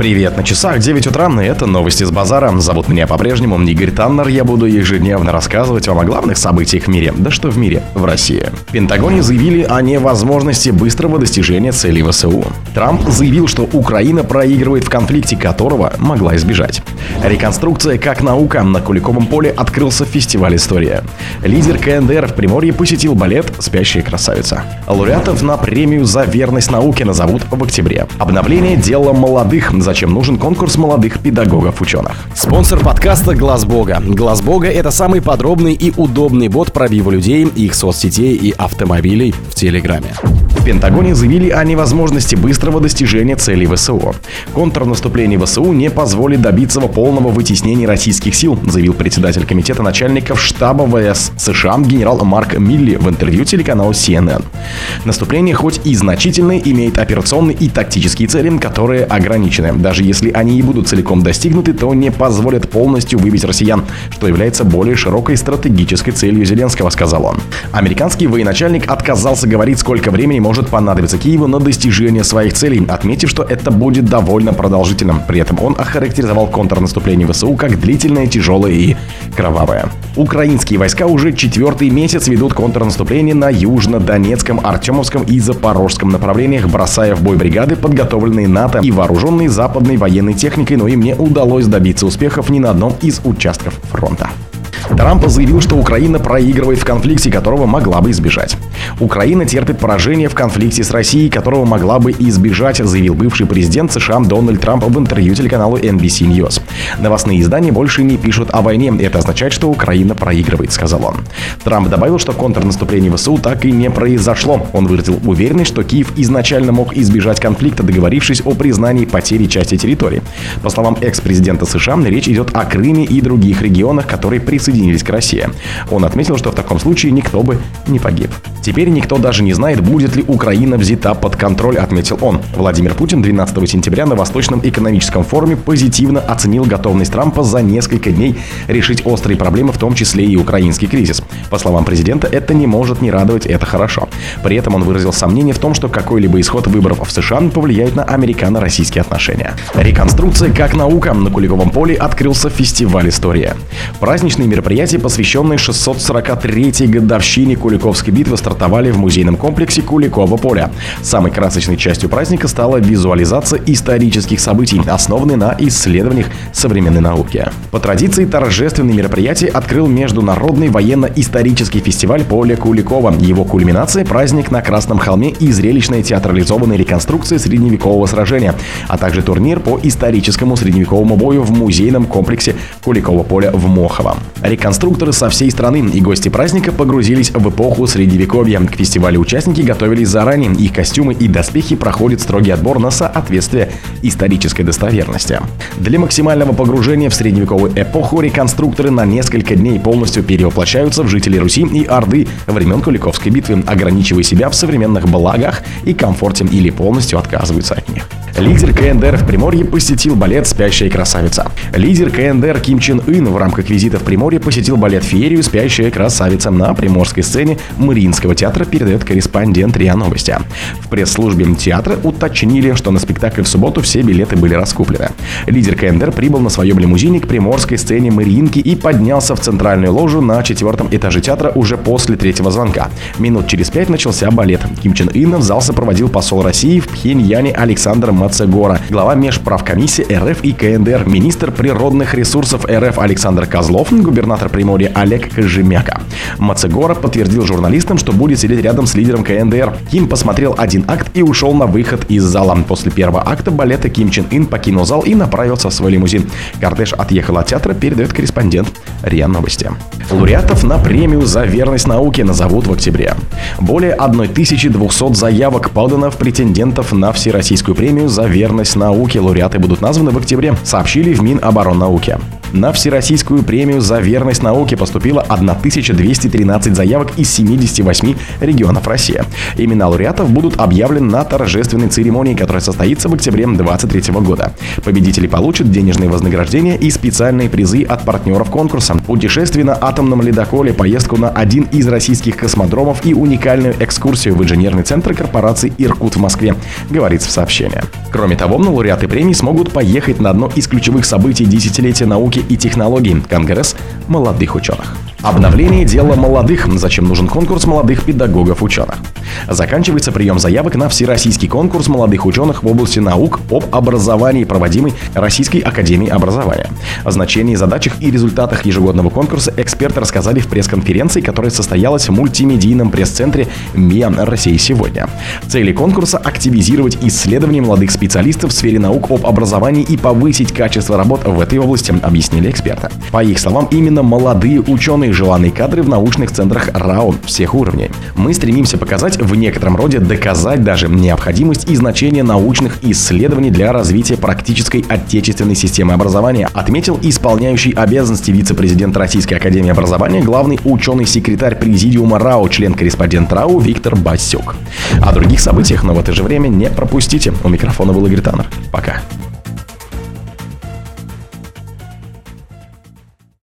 Привет, на часах 9 утра, и это новости с базара. Зовут меня по-прежнему Игорь Таннер. Я буду ежедневно рассказывать вам о главных событиях в мире. Да что в мире, в России. В Пентагоне заявили о невозможности быстрого достижения целей ВСУ. Трамп заявил, что Украина проигрывает в конфликте, которого могла избежать. Реконструкция как наука. На Куликовом поле открылся фестиваль «История». Лидер КНДР в Приморье посетил балет «Спящая красавица». Лауреатов на премию за верность науке назовут в октябре. Обновление дела молодых зачем нужен конкурс молодых педагогов-ученых. Спонсор подкаста «Глаз Бога». «Глаз Бога» — это самый подробный и удобный бот пробива людей, их соцсетей и автомобилей в Телеграме. В Пентагоне заявили о невозможности быстрого достижения целей ВСУ. Контрнаступление ВСУ не позволит добиться полного вытеснения российских сил, заявил председатель комитета начальников штаба ВС США генерал Марк Милли в интервью телеканалу CNN. Наступление хоть и значительное, имеет операционные и тактические цели, которые ограничены. Даже если они и будут целиком достигнуты, то не позволят полностью выбить россиян, что является более широкой стратегической целью Зеленского, сказал он. Американский военачальник отказался говорить, сколько времени может понадобиться Киеву на достижение своих целей, отметив, что это будет довольно продолжительным. При этом он охарактеризовал контрнаступление ВСУ как длительное, тяжелое и кровавое. Украинские войска уже четвертый месяц ведут контрнаступление на Южно-Донецком, Артемовском и Запорожском направлениях, бросая в бой бригады, подготовленные НАТО и вооруженные западной военной техникой, но им не удалось добиться успехов ни на одном из участков фронта. Трамп заявил, что Украина проигрывает в конфликте, которого могла бы избежать. Украина терпит поражение в конфликте с Россией, которого могла бы избежать, заявил бывший президент США Дональд Трамп в интервью телеканалу NBC News. Новостные издания больше не пишут о войне. Это означает, что Украина проигрывает, сказал он. Трамп добавил, что контрнаступление ВСУ так и не произошло. Он выразил уверенность, что Киев изначально мог избежать конфликта, договорившись о признании потери части территории. По словам экс-президента США, речь идет о Крыме и других регионах, которые присоединились к России. Он отметил, что в таком случае никто бы не погиб. Теперь никто даже не знает, будет ли Украина взята под контроль, отметил он. Владимир Путин 12 сентября на Восточном экономическом форуме позитивно оценил готовность Трампа за несколько дней решить острые проблемы, в том числе и украинский кризис. По словам президента, это не может не радовать, это хорошо. При этом он выразил сомнение в том, что какой-либо исход выборов в США повлияет на американо-российские отношения. Реконструкция как наука. На Куликовом поле открылся фестиваль «История». Праздничные мероприятия, посвященные 643-й годовщине Куликовской битвы, стартовали в музейном комплексе Куликова поля. Самой красочной частью праздника стала визуализация исторических событий, основанной на исследованиях современной науки. По традиции торжественные мероприятия открыл Международный военно-исторический фестиваль Поля Куликова. Его кульминация – праздник на Красном холме и зрелищная театрализованная реконструкция средневекового сражения, а также турнир по историческому средневековому бою в музейном комплексе Куликова поля в Мохово. Реконструкторы со всей страны и гости праздника погрузились в эпоху средневековья Средневековья. К фестивалю участники готовились заранее. Их костюмы и доспехи проходят строгий отбор на соответствие исторической достоверности. Для максимального погружения в средневековую эпоху реконструкторы на несколько дней полностью перевоплощаются в жителей Руси и Орды времен Куликовской битвы, ограничивая себя в современных благах и комфорте или полностью отказываются от них. Лидер КНДР в Приморье посетил балет «Спящая красавица». Лидер КНДР Ким Чен Ын в рамках визита в Приморье посетил балет «Феерию. Спящая красавица» на приморской сцене Мариинского театра, передает корреспондент РИА Новости. В пресс-службе театра уточнили, что на спектакль в субботу все билеты были раскуплены. Лидер КНДР прибыл на своем лимузине к приморской сцене Мариинки и поднялся в центральную ложу на четвертом этаже театра уже после третьего звонка. Минут через пять начался балет. Ким Чен Ына в зал сопроводил посол России в Пхеньяне Александр Мацегора, глава межправкомиссии РФ и КНДР, министр природных ресурсов РФ Александр Козлов, губернатор Приморья Олег Кожемяка. Мацегора подтвердил журналистам, что будет сидеть рядом с лидером КНДР. Ким посмотрел один акт и ушел на выход из зала. После первого акта балета Ким Чен Ин покинул зал и направился в свой лимузин. Кортеж отъехал от театра, передает корреспондент РИА Новости. Лауреатов на премию за верность науке назовут в октябре. Более 1200 заявок подано в претендентов на Всероссийскую премию за верность науке. Лауреаты будут названы в октябре, сообщили в Минобороннауке. На Всероссийскую премию за верность науке поступило 1213 заявок из 78 регионов России. Имена лауреатов будут объявлены на торжественной церемонии, которая состоится в октябре 2023 года. Победители получат денежные вознаграждения и специальные призы от партнеров конкурса. Путешествие на атомном ледоколе, поездку на один из российских космодромов и уникальную экскурсию в инженерный центр корпорации «Иркут» в Москве, говорится в сообщении. Кроме того, лауреаты премии смогут поехать на одно из ключевых событий десятилетия науки и технологий – Конгресс молодых ученых. Обновление дела молодых. Зачем нужен конкурс молодых педагогов-ученых? Заканчивается прием заявок на всероссийский конкурс молодых ученых в области наук об образовании, проводимый Российской Академией Образования. О значении, задачах и результатах ежегодного конкурса эксперты рассказали в пресс-конференции, которая состоялась в мультимедийном пресс-центре МИА России сегодня. Цели конкурса – активизировать исследования молодых специалистов в сфере наук об образовании и повысить качество работ в этой области, объяснили эксперты. По их словам, именно молодые ученые – желанные кадры в научных центрах РАО всех уровней. Мы стремимся показать в некотором роде доказать даже необходимость и значение научных исследований для развития практической отечественной системы образования, отметил исполняющий обязанности вице-президент Российской Академии Образования, главный ученый-секретарь Президиума РАО, член-корреспондент РАО Виктор Басюк. О других событиях, но в это же время не пропустите. У микрофона был Игорь Таннер. Пока.